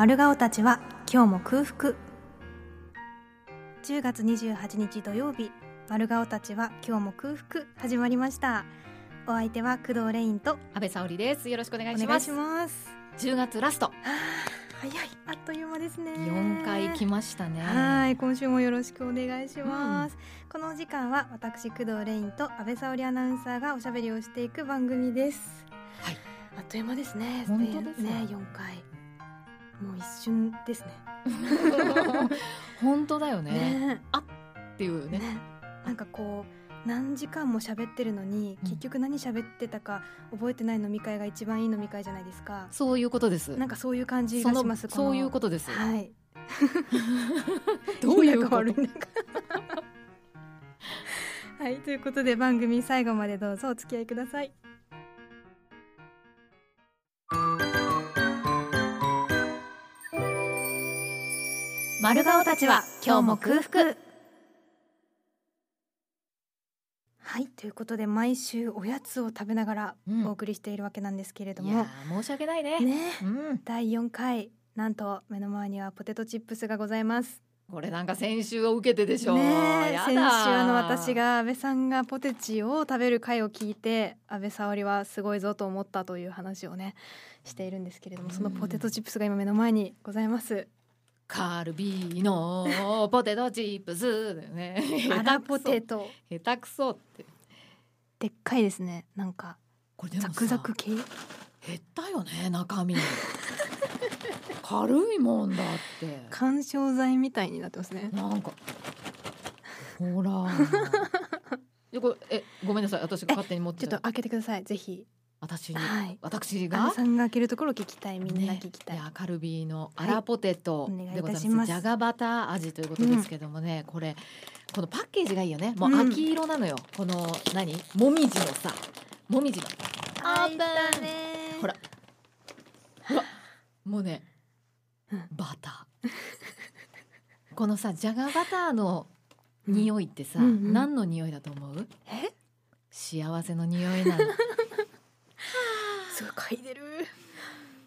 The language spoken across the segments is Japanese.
丸顔たちは今日も空腹。10月28日土曜日丸顔たちは今日も空腹。始まりました。お相手は工藤レインと安倍沙織です。よろしくお願いしお願いします。ます10月ラスト。はあ早い。あっという間ですね。4回来ましたね。はい今週もよろしくお願いします、このお時間は私工藤レインと安倍沙織アナウンサーがおしゃべりをしていく番組です。はい。あっという間ですね。本当ですよね4回もう一瞬ですね。本当だよね。ね。っていうね。ね。なんかこう何時間も喋ってるのに、うん。結局何喋ってたか覚えてない飲み会が一番いい飲み会じゃないですか。そういうことです。なんかそういう感じがしますそういうこととです、はい。どういうこと？はいということで番組最後までどうぞお付き合いください丸顔たちは今日も空腹。はいということで毎週おやつを食べながらうん。お送りしているわけなんですけれどいも、やー申し訳ないね。ね。うん。第4回なんと目の前にはポテトチップスがございます。これなんか先週を受けてでしょねえやだ先週あの私が安倍さんがポテチを食べる回を聞いて安倍沙織はすごいぞと思ったという話をねしているんですけれどもそのポテトチップスが今目の前にございますカルビーのポテトチップスだよね。アラポテト。ト下手くそって。でっかいですね。なんかこれでもさザクザク系？減ったよね中身。軽いもんだって。緩衝材みたいになってますね。なんかほらで これえごめんなさい。私が勝手に持ってた。ちょっと開けてください。ぜひ私はい。私が？さんが開けるところ聞きたい。みんな聞きたい、ね。やカルビーのアラポテトでございます,、いたします。じゃがバター味ということですけどもね、これこのパッケージがいいよね。もううん。秋色なのよ、この何？もみじのさ。もみじの。開いたね。ほら。ほら。もうねうん。バター。このさじゃがバターの匂いってさ、うんうん。何の匂いだと思う？え？幸せの匂いなの すごい嗅いでる。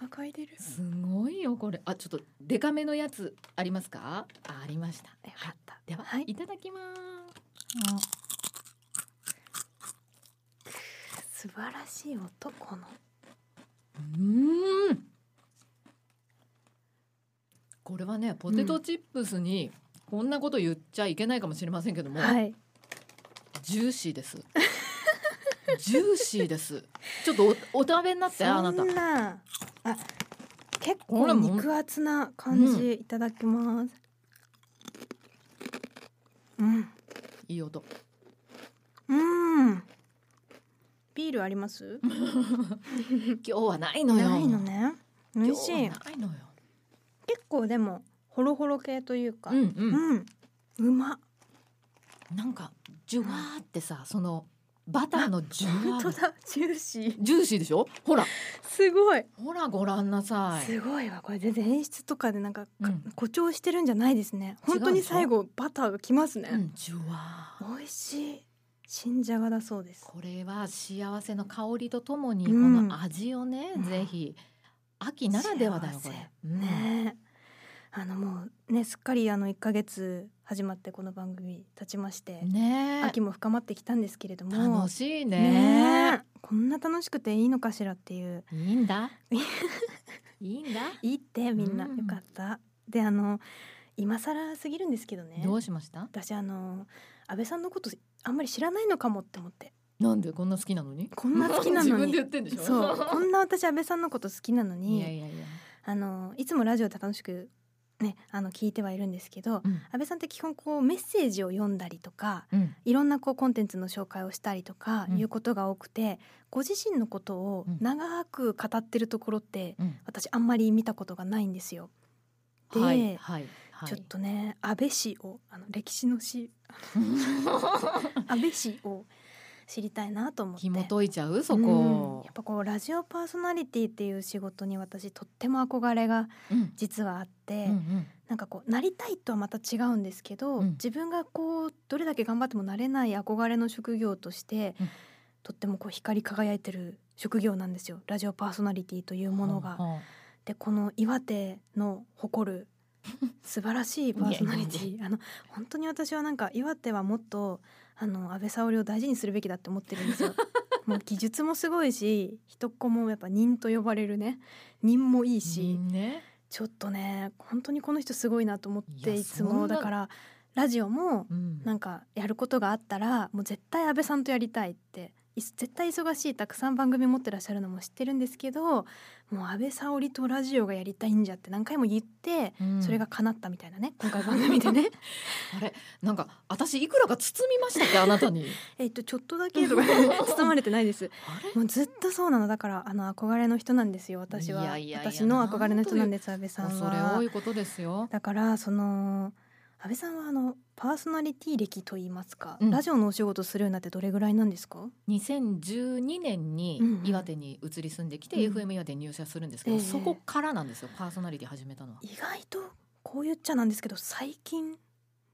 あ嗅いでる。すごいよこれ。あちょっとデカめのやつありますか？あありました。よかった。では、はい。い、ただきます。素晴らしい音この。うーん。これはねポテトチップスにこんなこと言っちゃいけないかもしれませんけども、はい。ジューシーですジューシーです。ちょっとおお食べになってあなたそんなあ結構肉厚な感じ、いただきます。うん。いい音。うん。ビールあります？今日はないのよ。ないのね。美味しい。ないのよ。結構でもホロホロ系というか。うんうん、うん。うま。なんかジュワーってさそのバターのジュワーが本当だジューシー。ジューシーでしょ？ほら。すごい。ほらご覧なさい。すごいわこれ全然演出とかでなんか、かうん。誇張してるんじゃないですね。本当に最後バターがきますね、うんジュワー。美味しい。新じゃがだそうです。これは幸せの香りとともにこうん。の味をね、うんぜひ。秋ならではだよこれ、うん。ね。えあのもうねすっかりあの1ヶ月始まってこの番組経ちまして、ね秋も深まってきたんですけれども楽しいね。ねえ。こんな楽しくていいのかしらっていう。いいんだ？いいんだ？いいってみんな、うん。よかった。であの今更すぎるんですけどね。どうしました？私あの安倍さんのことあんまり知らないのかもって思って。なんで？こんな好きなのに？こんな好きなのに。自分で言ってんでしょ？そう。こんな私安倍さんのこと好きなのにいやいやいや、あのいつもラジオで楽しくねあの聞いてはいるんですけどうん。安倍さんって基本こうメッセージを読んだりとかうん。いろんなこうコンテンツの紹介をしたりとかうん。いうことが多くて、ご自身のことをうん。長く語ってるところってうん。私あんまり見たことがないんですよ。で、はいはいはい。ちょっとね安倍氏をあの歴史の史 安倍氏を知りたいなと思って。紐解いちゃう？そうん。こやっ、ぱこうラジオパーソナリティっていう仕事に私とっても憧れがうん。実はあって、うんうん。なんかこうなりたいとはまた違うんですけど、うん。自分がこうどれだけ頑張ってもなれない憧れの職業として、うん。とってもこう光り輝いてる職業なんですよ。ラジオパーソナリティというものが。はでこの岩手の誇る 素晴らしいパーソナリティ。あの本当に私はなんか岩手はもっとあの安倍沙織を大事にするべきだって思ってるんですよ。もう技術もすごいし一っ子もやっぱ忍と呼ばれるね。忍もいいし、ね。ちょっとね本当にこの人すごいなと思っていつも。だからラジオもうん。なんかやることがあったらもう絶対安倍さんとやりたいってい絶対忙しいたくさん番組持ってらっしゃるのも知ってるんですけどもう安倍沙織とラジオがやりたいんじゃって何回も言って、うん。それが叶ったみたいなね今回番組でね。あれなんか私いくらか包みましたっけあなたに？えっとちょっとだけ 包まれてないです。もうずっとそうなの。だからあの憧れの人なんですよ私は。私の憧れの人なんです安倍さん恐れは多いことですよ。だからその安倍さんはあのパーソナリティ歴といいますか、うんラジオのお仕事するようになってどれぐらいなんですか？2012年にうんうん岩手に移り住んできて、うん FM 岩手に入社するんですけど、ええそこからなんですよパーソナリティ始めたのは。意外とこう言っちゃなんですけど最近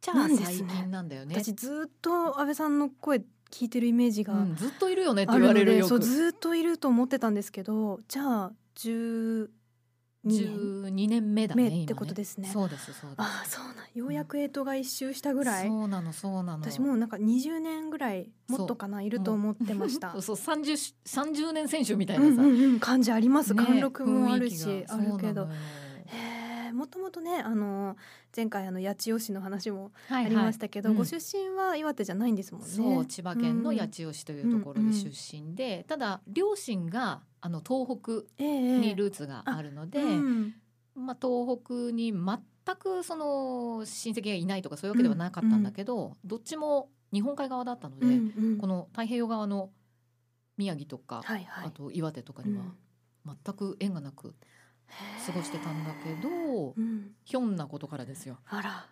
じゃあなんですね最近なんだよね。私ずっと安倍さんの声聞いてるイメージがうん、ずっといるよねってあ言われるよそう。ずっといると思ってたんですけどじゃあ12年12年。目だね目ってことですね。そうですそうです。ああそうなん。ようやくエイトが一周したぐらい、そうなのそうなの。私もうなんか20年ぐらいもっとかないると思ってました。そうそう30 30年選手みたいうんなさ、うんうん感じあります、ね貫禄もあるしあるけどもともとねあの前回あの八千代市の話もはいありましたけど、うん。ご出身は岩手じゃないんですもんね。そう千葉県の八千代市というところで出身で、ただ両親があの東北ええにルーツがあるので、うん。まあ、東北に全くその親戚がいないとかそういうわけではなかったんだけど、どっちも日本海側だったので、うんうん。この太平洋側の宮城とか、はいはい。あと岩手とかには全く縁がなく過ごしてたんだけど、うん。うんひょんなことからですよ。あら。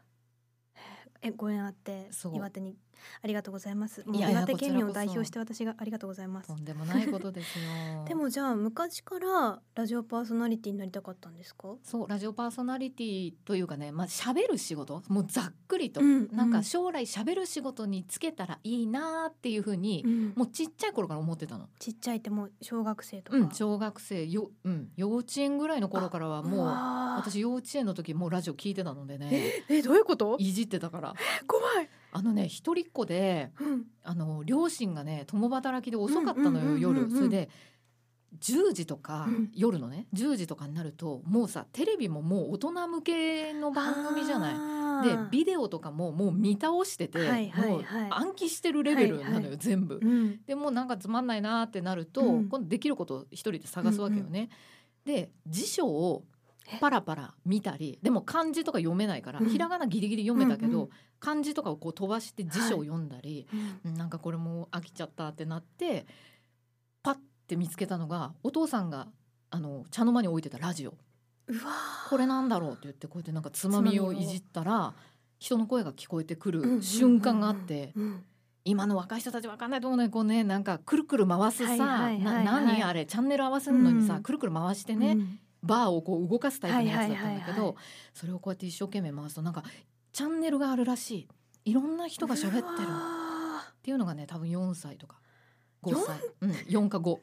えご縁あって岩手にありがとうございます。もういや岩手県民を代表して私がありがとうございます。とんでもないことですよ。でもじゃあ昔からラジオパーソナリティになりたかったんですか？そうラジオパーソナリティというかねまあ喋る仕事もうざっくりと、うんなんか将来喋る仕事に就けたらいいなっていうふうに、うん。もうちっちゃい頃から思ってたの。ちっちゃいってもう小学生とか、うん、小学生よ、うん、幼稚園ぐらいの頃からはもう私幼稚園の時もうラジオ聞いてたのでね。えどういうこと？いじってたから。怖い、あのね一人っ子でうん、あの両親がね共働きで遅かったのよ夜。それで10時とか、うん。夜のね10時とかになるともうさテレビももう大人向けの番組じゃない。でいビデオとかももう見倒してて、はいはいもうはい暗記してるレベルなのよ、はいはい。全部。うん。でもうなんかつまんないなってなると、うん。今度できることを一人で探すわけよね。で辞書をパラパラ見たりでも漢字とか読めないから、うん。ひらがなギリギリ読めたけど、うんうん漢字とかをこう飛ばして辞書を読んだり、うん。うんなんかこれもう飽きちゃったってなってパッて見つけたのがお父さんがあの茶の間に置いてたラジオ。うわこれなんだろうって言ってこうやってなんかつまみをいじったら人の声が聞こえてくる瞬間があって、うん。今の若い人たちわかんないと思うねこうねなんかくるくる回すさ、はいはいはいはい。な何あれチャンネル合わせるのにさ、うん。くるくる回してね、うんバーをこう動かすタイプのやつだったんだけどそれをこうやって一生懸命回すとなんかチャンネルがあるらしい。いろんな人が喋ってるっていうのがね多分4歳とか5歳、うん、4か5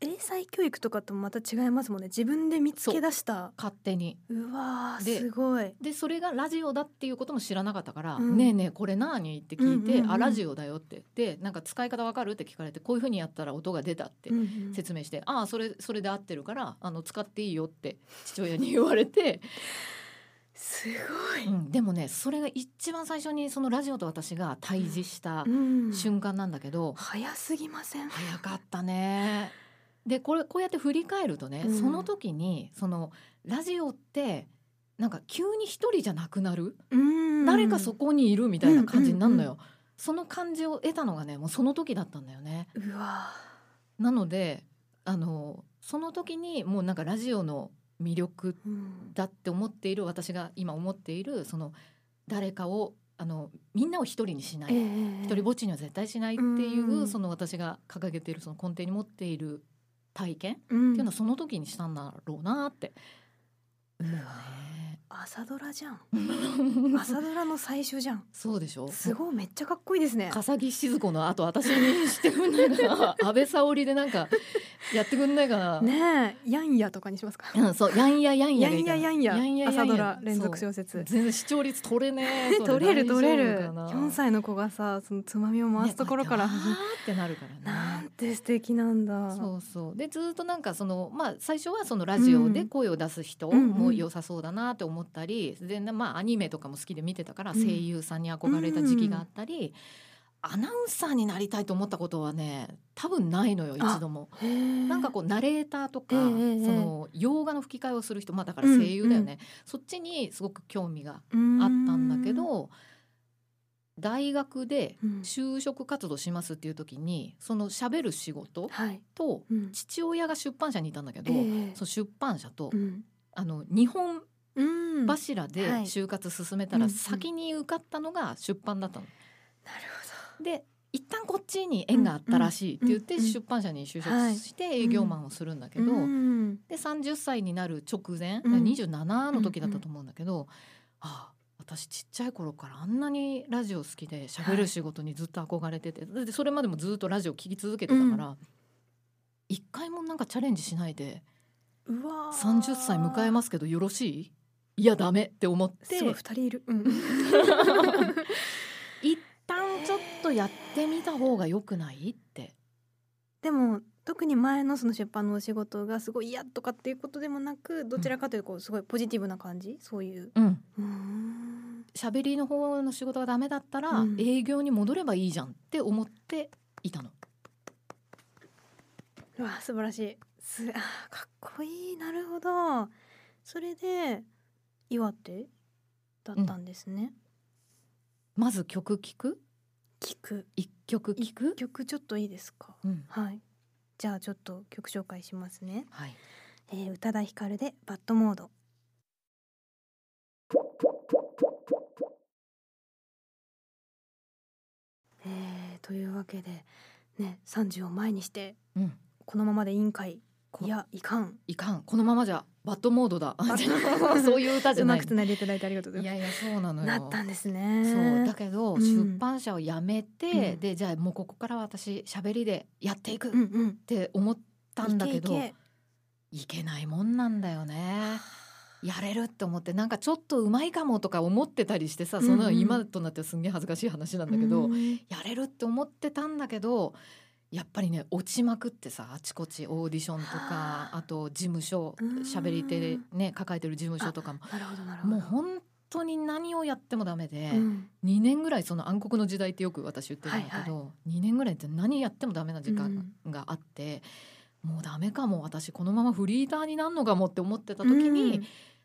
英才教育とかともまた違いますもんね。自分で見つけ出した。勝手に。うわすごい。でそれがラジオだっていうことも知らなかったから「うん。ねえねえこれ何?」って聞いて「うんうんうん。あラジオだよ」って。でなんか使い方わかるって聞かれてこういうふうにやったら音が出たってうんうん。説明して「ああそれそれで合ってるからあの使っていいよ」って父親に言われて、すごい、うん、でもねそれが一番最初にそのラジオと私が対峙したうん。瞬間なんだけど、早すぎません？早かったね。でこれこうやって振り返るとね、うん。その時にそのラジオってなんか急に一人じゃなくなる、うん。誰かそこにいるみたいな感じになるのよ、うんその感じを得たのがねもうその時だったんだよね。うわ。なのであのその時にもうなんかラジオの魅力ーうんだって思っている私が今思っているその誰かをあのみんなを一人にしない、ええ。一人ぼっちには絶対しないっていう、うん。その私が掲げているその根底に持っている体験？ってうんいうのはその時にしたんだろうなって。思うね。朝ドラじゃん。朝ドラの最初じゃん。そうでしょ？すごいめっちゃかっこいいですね。笠木静子の後私にしてくんないかな。安倍沙織でなんかやってくんないかな。ねえ。ヤンヤとかにしますか？うん、そう、やんややんややんややんや朝ドラ連続小説。全然視聴率取れねえ。そ 取れる取れる。大丈夫かな。4歳の子がさそのつまみを回すところから。ねってなるからね。なんて素敵なんだ。そうそう。でずっとなんかそのまあ最初はそのラジオで声を出す人うんも良さそうだなって思ったり、でまあアニメとかも好きで見てたからうん。声優さんに憧れた時期があったり、アナウンサーになりたいと思ったことはね多分ないのよあ一度も。なんかこうナレーターとか、その洋画の吹き替えをする人まあだから声優だよね、そっちにすごく興味があったんだけど大学でうん。就職活動しますっていう時にその喋る仕事はい、とうん。父親が出版社にいたんだけど、ええ。その出版社と、うん。あの日本うん。柱ではい。就活進めたらうん先に受かったのが出版だったの。なるで一旦こっちに縁があったらしいって言ってうんうん出版社に就職して営業マンをするんだけほど、どうん。で30歳になる直前、うん。27の時だったと思うんだけど、ああ私ちっちゃい頃からあんなにラジオ好きで喋る仕事にずっと憧れてて、でそれまでもずっとラジオ聞き続けてたから、一回もなんかチャレンジしないでうわー。30歳迎えますけどよろしい？いやダメって思って。すごい二人いる、うん、一旦ちょっとやってみた方が良くない？って。でも特に前のその出版のお仕事がすごい嫌とかっていうことでもなくどちらかというとこうすごいポジティブな感じ？そういう。うん。うーん喋りの方の仕事がダメだったら、うん。営業に戻ればいいじゃんって思っていたの。うわ素晴らしい。すあーかっこいい。なるほど。それで岩手だったんですね、まず曲聴く？聞く。一曲聴く、曲ちょっといいですか？うん。はい。じゃあちょっと曲紹介しますね、はい、えー、宇多田ヒカルでバッドモードというわけでね30を前にしてうん、このままで委員会こいやいかん。いかん。このままじゃバッドモードだ。そういう歌じゃない。うまくつないでいただいてありがとうございまいやいやそうなのなったんですね。そう。だけど、うん。出版社を辞めて、うん。でじゃあもうここから私喋りでやっていくっうんうん。て思ったんだけど、いけいけいけないもんなんだよね。やれるって思ってなんかちょっとうまいかもとか思ってたりしてさそのうん。うん今となってはすんげえ恥ずかしい話なんだけど、うんやれるって思ってたんだけどやっぱりね落ちまくってさあちこちオーディションとかはあ。あと事務所うん。喋り手ね抱えてる事務所とかももう本当に何をやってもダメで、うん。2年ぐらいその暗黒の時代ってよく私言ってるんだけど、2年ぐらいって何やってもダメな時間があって、もうダメかも私このままフリーターになるのかもって思ってた時に、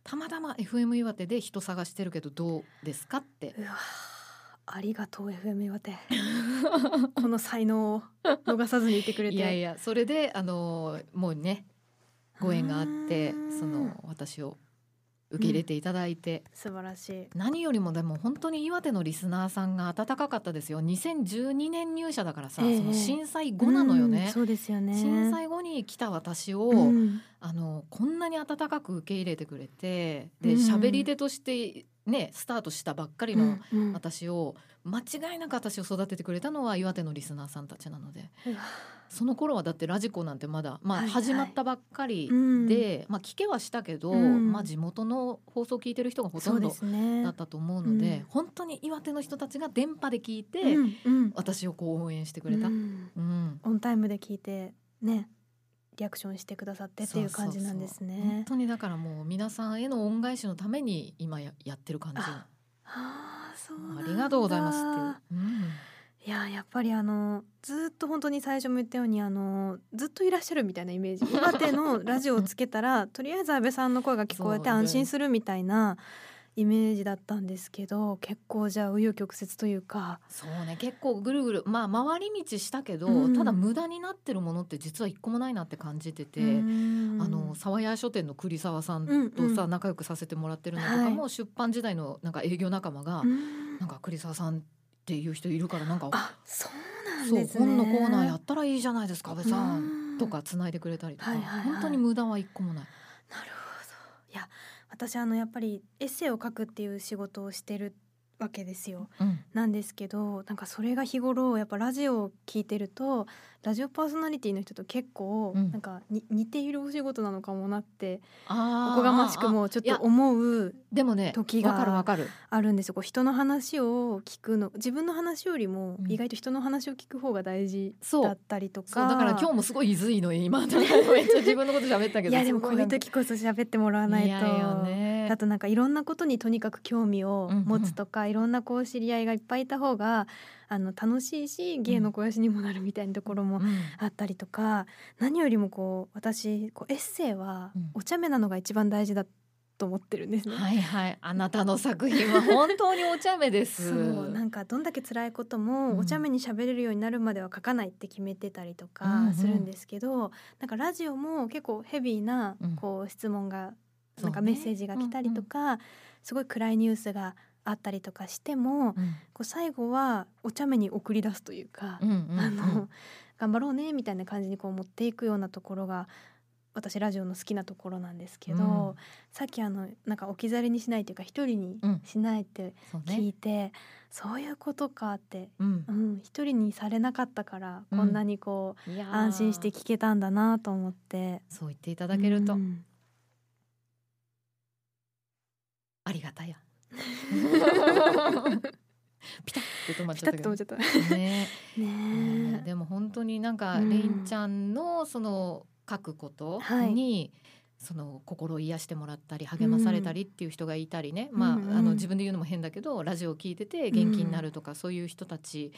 たまたま FM 岩手で人探してるけどどうですかって。うわありがとう FM 岩手。この才能を逃さずにいてくれて。いやいやそれであのもうねご縁があってうん。その私を受け入れていただいて、素晴らしい。何よりもでも本当に岩手のリスナーさんが温かかったですよ。2012年入社だからさ、ええ。その震災後なのようんね。そうですよね。震災後に来た私を、うん。あのこんなに温かく受け入れてくれてでうん。喋り手としてねスタートしたばっかりのうんうん。私を間違いなく私を育ててくれたのは岩手のリスナーさんたちなのでうわ。その頃はだってラジコなんてまだ、まあ、はいはい。始まったばっかりうん。で、まあ、聞けはしたけど、うん。まあ、地元の放送を聞いてる人がほとんでどだったと思うので、うん。本当に岩手の人たちが電波で聞いて、うんうん私をこう応援してくれた。ううんんオンタイムで聞いてねリアクションしてくださってっていう感じなんですそうそうそう本ね当にだからもう皆さんへの恩返しのために今ややってる感じ。ああーそうありがとうございますっていう。うん。いややっぱりあのずっと本当に最初も言ったようにあのずっといらっしゃるみたいなイメージ。岩手のラジオをつけたらとりあえず安倍さんの声が聞こえて安心するみたいなイメージだったんですけど結構じゃあ紆余曲折というか。そうね結構ぐるぐるまあ回り道したけど、うんただ無駄になってるものって実は一個もないなって感じてて。あの沢屋書店の栗沢さんとさ、うんうん。仲良くさせてもらってるのとかも、出版時代のなんか営業仲間が、なんか栗沢さんっていう人いるからなんかあそうなんそうですね。本のコーナーやったらいいじゃないですか安倍さうん。んとかつないでくれたりとか、はいはいはい。本当に無駄は一個もない。なるほど私あのやっぱりエッセイを書くっていう仕事をしてるわけですよ。うん。なんですけどなんかそれが日頃やっぱラジオを聞いてるとラジオパーソナリティの人と結構うん。なんかに似ているお仕事なのかもなっておこがましくもちょっと思うでもね時がわかるわかる。あるんですよ。こう人の話を聞くの自分の話よりもうん。意外と人の話を聞く方が大事そう。だったりとか、そうだから今日もすごいいずいの今。めっちゃ自分のこと喋ったけど。いやでもこういう時こそ喋ってもらわないと。いとなんかいろんなことにとにかく興味を持つとか、いろんなこう知り合いがいっぱいいた方があの楽しいし芸の肥やしにもなるみたいなところもうん。あったりとか、何よりもこう私こうエッセイはうん。お茶目なのが一番大事だと思ってるんですね。はいはい。あなたの作品は本当にお茶目です。そうなんかどんだけ辛いことうん。もお茶目に喋れるようになるまでは書かないって決めてたりとうんうん。かするんですけど、なんかラジオも結構ヘビーなうん。こう質問がそうね。なんかメッセージが来たりとか、すごい暗いニュースがあったりとかしても、うん。こう最後はお茶目に送り出すというか、うんうんうん。あの 頑張ろうねみたいな感じにこう持っていくようなところが私ラジオの好きなところなんですけど、うん。さっきあのなんか置き去りにしないというか一人にうんしないって聞いねて、そういうことかって、うん。うん、一人にされなかったからうん。こんなにこう、安心して聞けたんだなと思って。そう言っていただけると。うん。ありがたや ピタッて止まっピちゃった。ね。ね。えでも本当になんかうん。レインちゃんのその書くことはい。に、その心を癒してもらったり励まされたりっていう人がいたりね、まああの自分で言うのも変だけどラジオを聞いてて元気になるとか、そういう人たち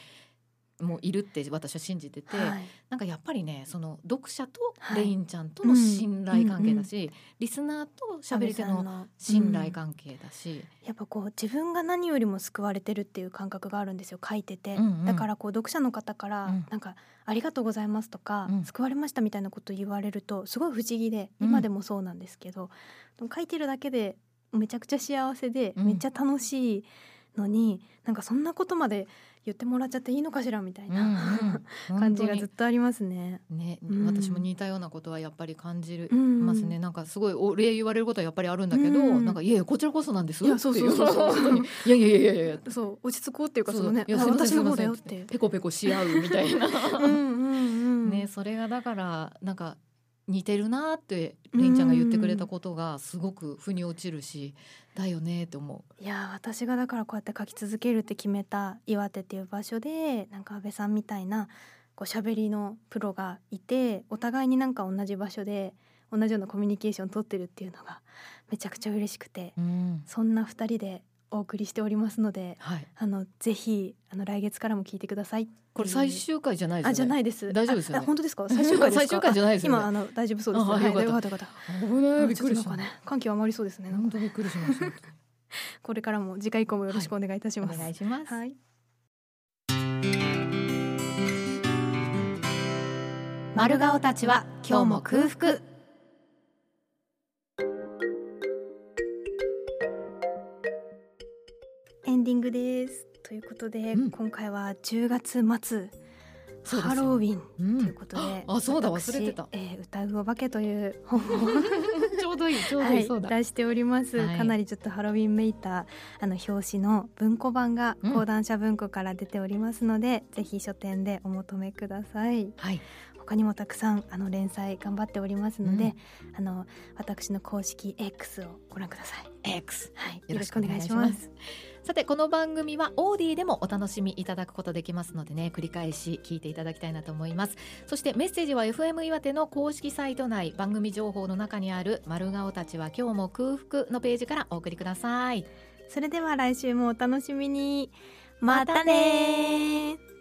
もいるって私は信じてて、はい。なんかやっぱりねその読者とはい。レインちゃんとの信頼関係だし、リスナーと喋り手の信頼関係だし、やっぱこう自分が何よりも救われてるっていう感覚があるんですよ書いてて、うんうん。だからこう読者の方からうん。なんか「ありがとうございます」とか、うん。救われました」みたいなこと言われるとすごい不思議でうん。今でもそうなんですけど、でも書いてるだけでめちゃくちゃ幸せで、うん。めっちゃ楽しいのになんかそんなことまで言ってもらっちゃっていいのかしらみたいうんうな、ん感じがずっとありますね。ね、うん。私も似たようなことはやっぱり感じる。うんますね。なんかすごいお礼言われることはやっぱりあるんだけど、うんなんかいやいやこちらこそなんですいやそうそうそうそう。いやいやいやいやいや。そう落ち着こうって。いうかそのね私の方だよって。ペコペコし合うみたいな。うんうんうん。ねそれがだからなんか似てるなってレインちゃんが言ってくれたことがすごく腑に落ちるしだよねって思いやー私がだからこうやって書き続けるって決めた岩手っていう場所でなんか安倍さんみたいなこう喋りのプロがいてお互いになんか同じ場所で同じようなコミュニケーション取ってるっていうのがめちゃくちゃ嬉しくてう。うん、そんな二人でお送りしておりますのではい。あのぜひあの来月からも聞いてくださいこれ最終回じゃないですよね。あじゃないです。大丈夫ですよね。本当ですか？最終回ですか？最終回じゃないですよね。今あの大丈夫そうです。あよかった。よかったよかった。危ない。あびっくりした。ね感極まりそうですね本当びっくりしました。これからも次回以降もよろしくお願いいたしおます、願いします。はい。丸顔たちは今日も空腹。ディングです。ということで、うん。今回は10月末ハロウィンうんということで、あそうだ私忘れてた。えー歌うお化けという本を ちょうどいい ちょうどはい。出しております、はい。かなりちょっとハロウィンめいたあの表紙の文庫版がうん講談社文庫から出ておりますので、ぜひ書店でお求めください。はい。他にもたくさんあの連載頑張っておりますので、あの私の公式 X をご覧ください。X。はい。よろしくお願いします。さてこの番組はオーディでもお楽しみいただくことできますのでね繰り返し聞いていただきたいなと思います。そしてメッセージは FM 岩手の公式サイト内番組情報の中にある丸顔たちは今日も空腹のページからお送りください。それでは来週もお楽しみに。またね